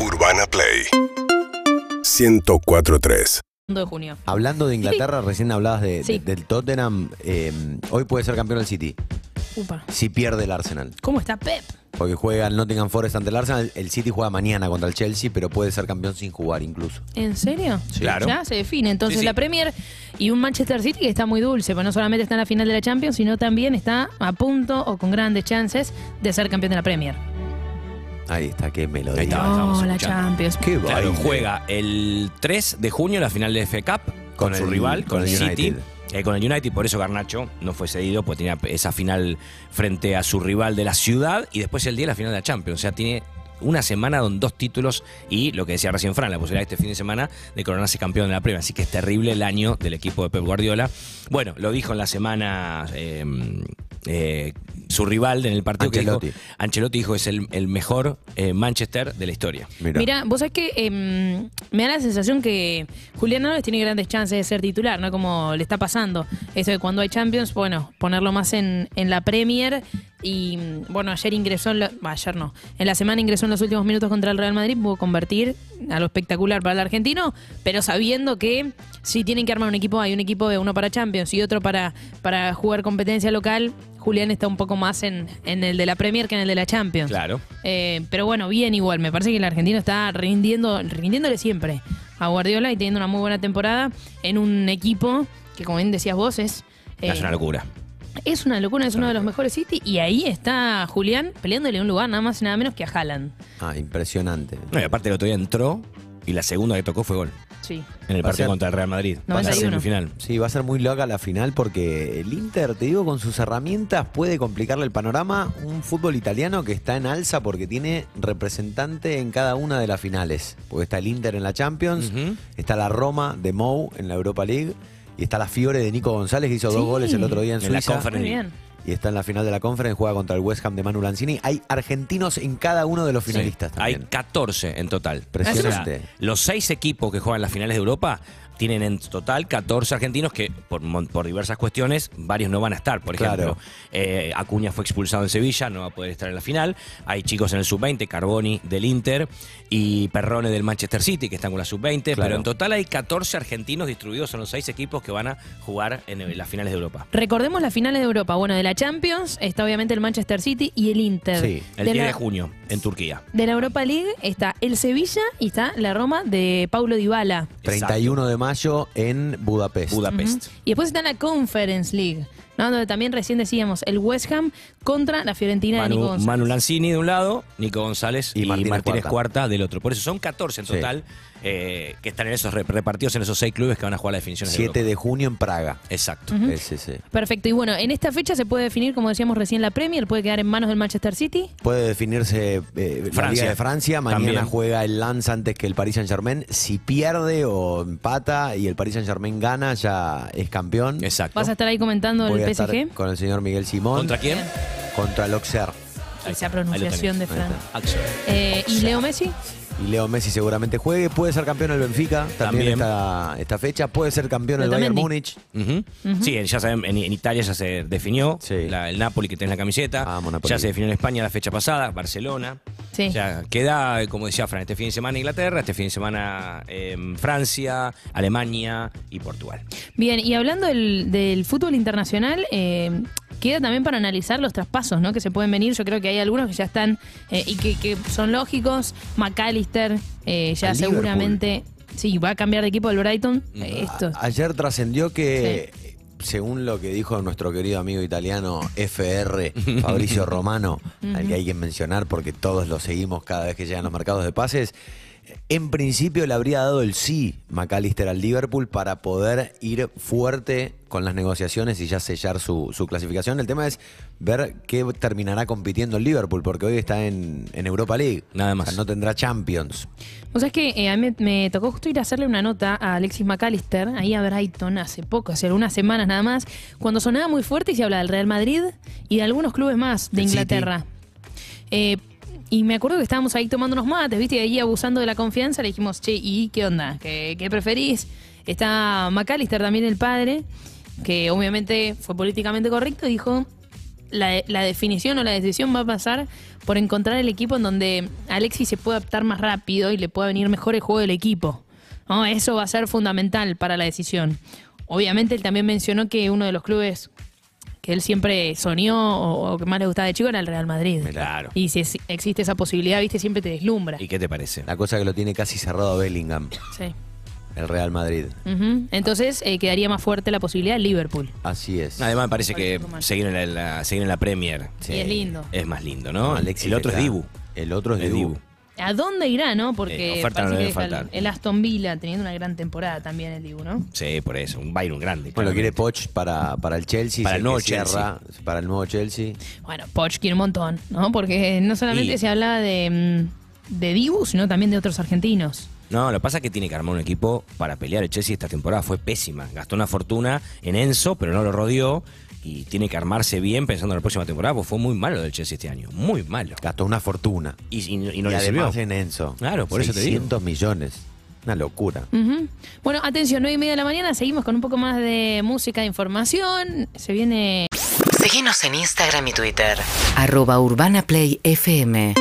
Urbana Play 1043 de junio. Hablando de Inglaterra, recién hablabas de, Sí. de- del Tottenham. eh, hoy puede ser campeón el City. Upa. Si pierde el Arsenal. ¿Cómo está Pep? Porque juega el Nottingham Forest ante el Arsenal. El City juega mañana contra el Chelsea, pero puede ser campeón sin jugar incluso. ¿En serio? Sí. Claro. Ya se define. Entonces Sí, sí. la Premier y un Manchester City que está muy dulce, porque no solamente está en la final de la Champions, sino también está a punto o con grandes chances de ser campeón de la Premier. Ahí está, qué melodía. Ahí está. estábamos Oh, la escuchando. Champions. Qué Claro, baile. juega el 3 de junio la final de FA Cup con, Con su el- rival, con con, el el City. United. eh, con el United, por eso Garnacho no fue cedido, porque tenía esa final frente a su rival de la ciudad y después el día de la final de la Champions. O sea, tiene una semana con dos títulos y lo que decía recién Fran, la posibilidad este fin de semana de coronarse campeón de la Premier. Así que es terrible el año del equipo de Pep Guardiola. Bueno, lo dijo en la semana eh, eh, su rival en el partido Ancelotti. que dijo. Ancelotti dijo es el, el mejor eh, Manchester de la historia. Mira. Mira, vos sabés que em, me da la sensación que Julián Álvarez tiene grandes chances de ser titular, ¿no? Como le está pasando. Eso de cuando hay Champions, bueno, ponerlo más en, en la Premier. Y bueno, ayer ingresó, en la- ayer no, en la semana ingresó en los últimos minutos contra el Real Madrid, pudo convertir a lo espectacular para el argentino, pero sabiendo que si tienen que armar un equipo, hay un equipo de uno para Champions y otro para, para jugar competencia local. Julián está un poco más en, en el de la Premier que en el de la Champions. Claro. Eh, pero bueno, bien igual. Me parece que el argentino está rindiendo, rindiéndole siempre a Guardiola y teniendo una muy buena temporada en un equipo que, como bien decías vos, es, eh, es una locura. es una locura, es uno de los mejores City. Y ahí está Julián peleándole un lugar nada más y nada menos que a Haaland. Ah, impresionante. No, y aparte el otro día entró y la segunda que tocó fue gol. Sí. En el Va a partido ser- contra el Real Madrid. Pasa a 91. semifinal. Sí, va a ser muy loca la final porque el Inter, te digo, con sus herramientas puede complicarle el panorama. Un fútbol italiano que está en alza porque tiene representante en cada una de las finales. Porque está el Inter en la Champions, Ujú. está la Roma de Mou en la Europa League y está la Fiore de Nico González que hizo Sí. dos goles el otro día en, En la Suiza. Conference Muy League. bien. Y está en la final de la Conference, juega contra el West Ham de Manu Lanzini. Hay argentinos en cada uno de los Sí. finalistas Hay también. 14 en total. Impresionante. O sea, los seis equipos que juegan las finales de Europa tienen en total 14 argentinos que por, por diversas cuestiones varios no van a estar. Por ejemplo, Claro. eh, Acuña fue expulsado en Sevilla, no va a poder estar en la final. Hay chicos en el sub-20, Carboni del Inter y Perrone del Manchester City que están con la sub-20. Claro. Pero en total hay 14 argentinos distribuidos en los seis equipos que van a jugar en las finales de Europa. Recordemos las finales de Europa. Bueno, de la Champions está obviamente el Manchester City y el Inter. Sí, El de 10 la, de junio en Turquía. de la Europa League está el Sevilla y está la Roma de Paulo Dybala. 31 de mayo en Budapest. Budapest. Y después está la Conference League, ¿no? donde también recién decíamos el West Ham contra la Fiorentina de Nico Manu, González. Manu Lanzini de un lado, Nico González Y y, Martínez Martínez, Cuarta. Cuarta. del otro. Por eso son 14 en Sí. total eh, que están en esos re- repartidos en esos seis clubes que van a jugar las definiciones 7 de junio en Praga. Exacto. Ese. Perfecto. Y bueno, en esta fecha se puede definir, como decíamos recién, la Premier, puede quedar en manos del Manchester City. Puede definirse eh, la Francia. Liga de Francia. Mañana También. juega el Lens antes que el Paris Saint Germain. Si pierde o empata y el Paris Saint Germain gana, ya es campeón. Exacto. Vas a estar ahí comentando Voy a estar con el señor Miguel Simón. ¿Contra quién? Contra el. Ahí Esa pronunciación de. Fran. Eh, ¿Y Leo Messi? Y Leo Messi seguramente juegue. Puede ser campeón el Benfica también, También. esta, esta fecha. Puede ser campeón el Bayern. Múnich. Ujú. Sí, ya saben, en, en Italia ya se definió Sí. la- el Napoli que tiene la camiseta. Vamos, Napoli. ya se definió en España la fecha pasada, Barcelona. Sí. Queda, como decía Fran, este fin de semana Inglaterra, este fin de semana em, Francia, Alemania y Portugal. Bien, y hablando del, del fútbol internacional, eh, queda también para analizar los traspasos ¿no? que se pueden venir. Yo creo que hay algunos que ya están eh, y que, que son lógicos. McAllister eh, ya Al seguramente... Sí, va a cambiar de equipo el Brighton. Eh, esto. Ayer trascendió que, según lo que dijo nuestro querido amigo italiano FR, Fabricio Romano, al que hay que mencionar porque todos lo seguimos cada vez que llegan los mercados de pases, en principio le habría dado el sí McAllister al Liverpool para poder ir fuerte con las negociaciones y ya sellar su, su clasificación. El tema es ver qué terminará compitiendo el Liverpool, porque hoy está en, en Europa League. Nada más. O sea, no tendrá Champions. O sea, es que eh, a mí me, me tocó justo ir a hacerle una nota a Alexis McAllister, ahí a Brighton, hace poco, hace algunas semanas nada más, cuando sonaba muy fuerte y se habla del Real Madrid y de algunos clubes más de Inglaterra. Eh, y me acuerdo que estábamos ahí tomando unos mates, ¿viste? Y ahí abusando de la confianza le dijimos, che, ¿y qué onda? ¿Qué, qué preferís? Está McAllister también, el padre, que obviamente fue políticamente correcto, dijo, la, la definición o la decisión va a pasar por encontrar el equipo en donde Alexis se pueda adaptar más rápido y le pueda venir mejor el juego del equipo. ¿no? Eso va a ser fundamental para la decisión. Obviamente él también mencionó que uno de los clubes que él siempre soñó o, o que más le gustaba de chico era el Real Madrid. Claro. Y si es- existe esa posibilidad, viste, siempre te deslumbra. ¿Y qué te parece? La cosa que lo tiene casi cerrado a Bellingham, Sí. el Real Madrid. Ujú. Entonces eh, quedaría más fuerte la posibilidad del Liverpool. Así es. Además me parece que seguir en la, la- seguir en la Premier Sí. Y es lindo. es más lindo, ¿no? Alexis el otro es Dibu. El otro es Es Dibu. Dibu. ¿A dónde irá, no? Porque Eh, oferta no parece le que el, faltar. el Aston Villa teniendo una gran temporada también el Dibu, ¿no? Sí, por eso. Un Bayern grande. Bueno, quiere. Poch para, para el Chelsea. Para el nuevo cierra, Para el nuevo Chelsea. Bueno, Poch quiere un montón, ¿no? Porque no solamente Y- se habla de, mm, de Dibu, sino también de otros argentinos. No, lo que pasa es que tiene que armar un equipo para pelear. El Chelsea esta temporada fue pésima. Gastó una fortuna en Enzo, pero no lo rodeó. Y tiene que armarse bien pensando en la próxima temporada, porque fue muy malo lo del Chelsea este año. Muy malo. Gastó una fortuna. Y, y- y no y le además sirvió. en Enzo. Claro, por eso te digo. 600 millones. Una locura. Bueno, atención, 9 y media de la mañana, seguimos con un poco más de música, de información. Se viene Seguinos en Instagram y Twitter. Arroba Urbana Play FM.